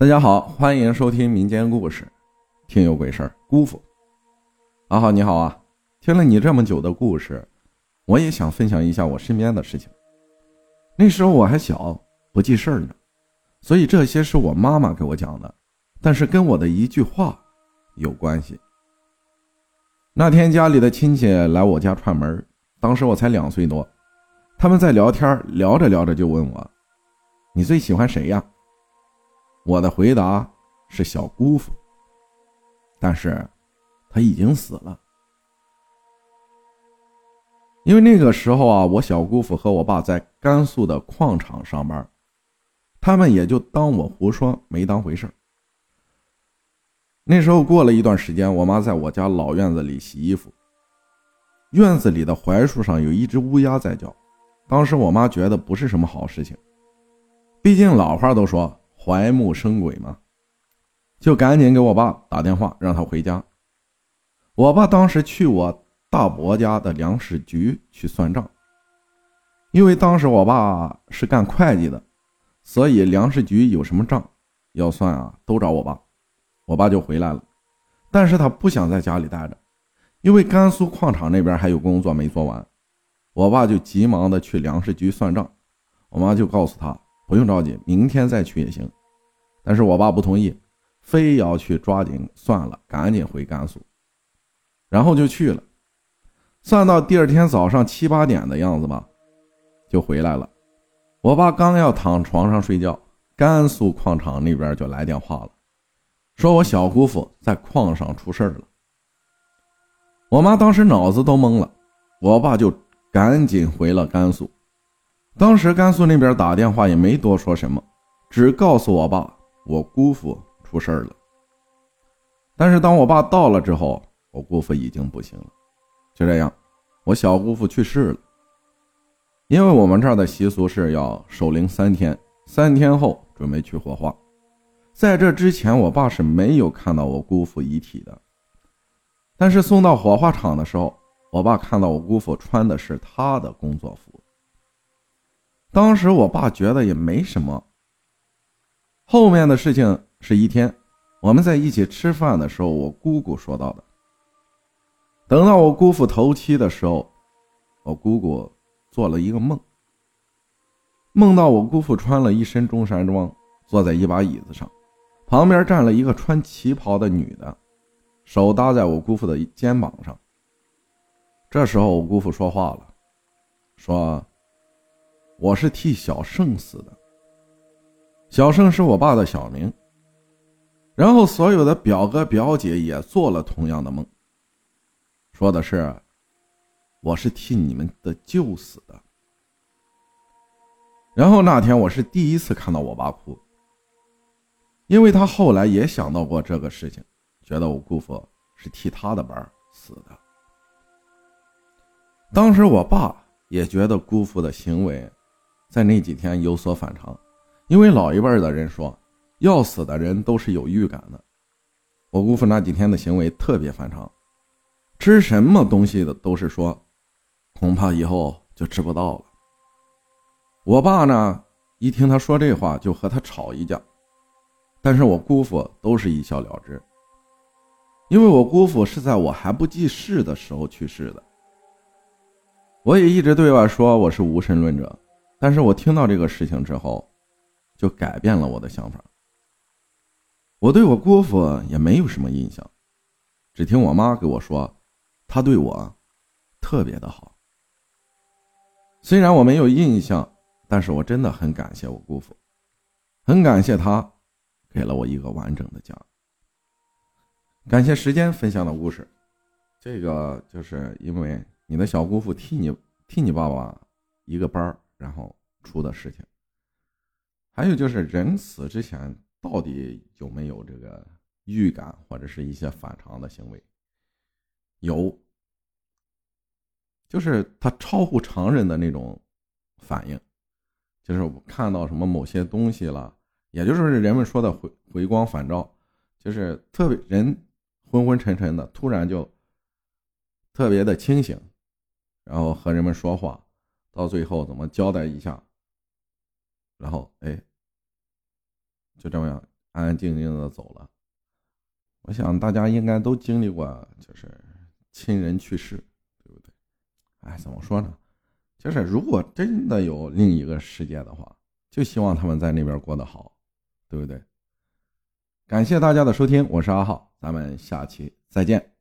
大家好，欢迎收听民间故事，听有鬼事儿。姑父，阿浩你好啊！听了你这么久的故事，我也想分享一下我身边的事情。那时候我还小，不记事儿呢，所以这些是我妈妈给我讲的，但是跟我的一句话有关系。那天家里的亲戚来我家串门，当时我才两岁多，他们在聊天，聊着聊着就问我：“你最喜欢谁呀？”我的回答是小姑父，但是他已经死了。因为那个时候啊，我小姑父和我爸在甘肃的矿场上班，他们也就当我胡说，没当回事那时候过了一段时间，我妈在我家老院子里洗衣服，院子里的槐树上有一只乌鸦在叫，当时我妈觉得不是什么好事情，毕竟老话都说。槐木生鬼嘛，就赶紧给我爸打电话，让他回家。我爸当时去我大伯家的粮食局去算账，因为当时我爸是干会计的，所以粮食局有什么账要算啊，都找我爸。我爸就回来了，但是他不想在家里待着，因为甘肃矿场那边还有工作没做完。我爸就急忙的去粮食局算账，我妈就告诉他。不用着急，明天再去也行。但是我爸不同意，非要去抓紧算了，赶紧回甘肃，然后就去了。算到第二天早上七八点的样子吧，就回来了。我爸刚要躺床上睡觉，甘肃矿场那边就来电话了，说我小姑父在矿上出事了。我妈当时脑子都懵了，我爸就赶紧回了甘肃。当时甘肃那边打电话也没多说什么，只告诉我爸我姑父出事了。但是当我爸到了之后，我姑父已经不行了。就这样，我小姑父去世了。因为我们这儿的习俗是要守灵三天，三天后准备去火化。在这之前，我爸是没有看到我姑父遗体的。但是送到火化场的时候，我爸看到我姑父穿的是他的工作服。当时我爸觉得也没什么。后面的事情是一天，我们在一起吃饭的时候，我姑姑说到的。等到我姑父头七的时候，我姑姑做了一个梦，梦到我姑父穿了一身中山装，坐在一把椅子上，旁边站了一个穿旗袍的女的，手搭在我姑父的肩膀上。这时候我姑父说话了，说。我是替小胜死的，小胜是我爸的小名。然后所有的表哥表姐也做了同样的梦，说的是我是替你们的舅死的。然后那天我是第一次看到我爸哭，因为他后来也想到过这个事情，觉得我姑父是替他的班死的。当时我爸也觉得姑父的行为。在那几天有所反常，因为老一辈的人说，要死的人都是有预感的。我姑父那几天的行为特别反常，吃什么东西的都是说，恐怕以后就吃不到了。我爸呢，一听他说这话，就和他吵一架，但是我姑父都是一笑了之，因为我姑父是在我还不记事的时候去世的。我也一直对外说我是无神论者。但是我听到这个事情之后，就改变了我的想法。我对我姑父也没有什么印象，只听我妈给我说，他对我特别的好。虽然我没有印象，但是我真的很感谢我姑父，很感谢他给了我一个完整的家。感谢时间分享的故事，这个就是因为你的小姑父替你替你爸爸一个班儿。然后出的事情，还有就是人死之前到底有没有这个预感或者是一些反常的行为？有，就是他超乎常人的那种反应，就是看到什么某些东西了，也就是人们说的回回光返照，就是特别人昏昏沉沉的，突然就特别的清醒，然后和人们说话。到最后怎么交代一下？然后哎，就这么样安安静静的走了。我想大家应该都经历过，就是亲人去世，对不对？哎，怎么说呢？就是如果真的有另一个世界的话，就希望他们在那边过得好，对不对？感谢大家的收听，我是阿浩，咱们下期再见。